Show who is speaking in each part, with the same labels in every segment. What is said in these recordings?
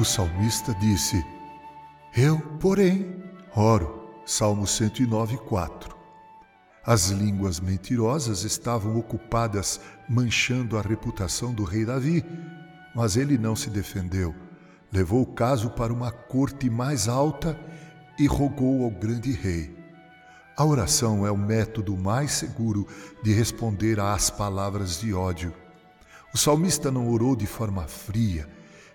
Speaker 1: O salmista disse: Eu, porém, oro. Salmo 109, 4. As línguas mentirosas estavam ocupadas manchando a reputação do rei Davi, mas ele não se defendeu. Levou o caso para uma corte mais alta e rogou ao grande rei. A oração é o método mais seguro de responder às palavras de ódio. O salmista não orou de forma fria,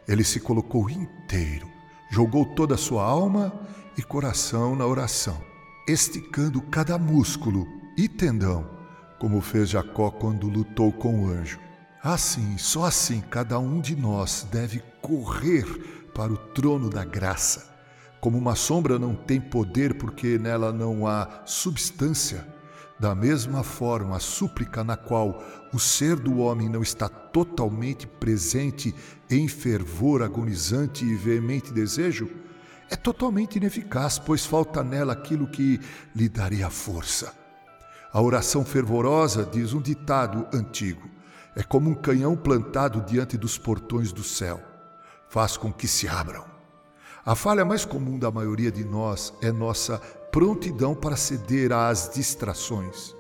Speaker 1: ele se colocou inteiro, jogou toda a sua alma e coração na oração, esticando cada músculo e tendão, como fez Jacó quando lutou com o anjo. Assim, só assim, cada um de nós deve correr para o trono da graça. Como uma sombra não tem poder porque nela não há substância, da mesma forma, a súplica na qual o ser do homem não está totalmente presente em fervor agonizante e veemente desejo, é totalmente ineficaz, pois falta nela aquilo que lhe daria força. A oração fervorosa, diz um ditado antigo, é como um canhão plantado diante dos portões do céu. Faz com que se abram. A falha mais comum da maioria de nós é nossa prontidão para ceder às distrações.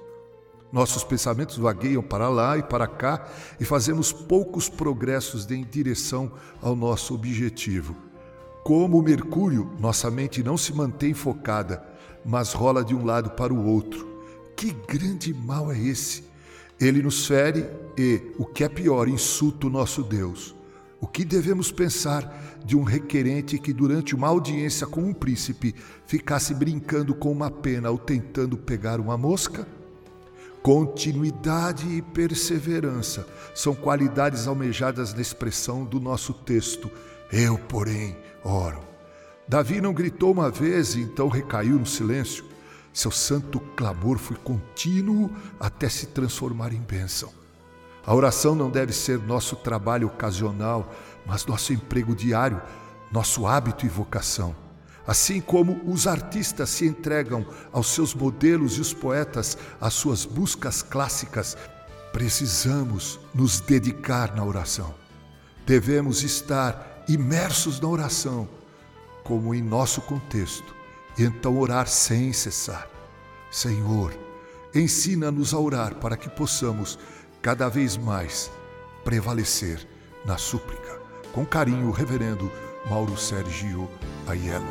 Speaker 1: Nossos pensamentos vagueiam para lá e para cá e fazemos poucos progressos em direção ao nosso objetivo. Como o mercúrio, nossa mente não se mantém focada, mas rola de um lado para o outro. Que grande mal é esse! Ele nos fere e, o que é pior, insulta o nosso Deus. O que devemos pensar de um requerente que, durante uma audiência com um príncipe, ficasse brincando com uma pena ou tentando pegar uma mosca? Continuidade e perseverança são qualidades almejadas na expressão do nosso texto. Eu, porém, oro. Davi não gritou uma vez e então recaiu no silêncio. Seu santo clamor foi contínuo até se transformar em bênção. A oração não deve ser nosso trabalho ocasional, mas nosso emprego diário, nosso hábito e vocação. Assim como os artistas se entregam aos seus modelos e os poetas às suas buscas clássicas, precisamos nos dedicar na oração. Devemos estar imersos na oração, como em nosso contexto, e então orar sem cessar. Senhor, ensina-nos a orar para que possamos cada vez mais prevalecer na súplica. Com carinho, Reverendo Mauro Sergio Aiello.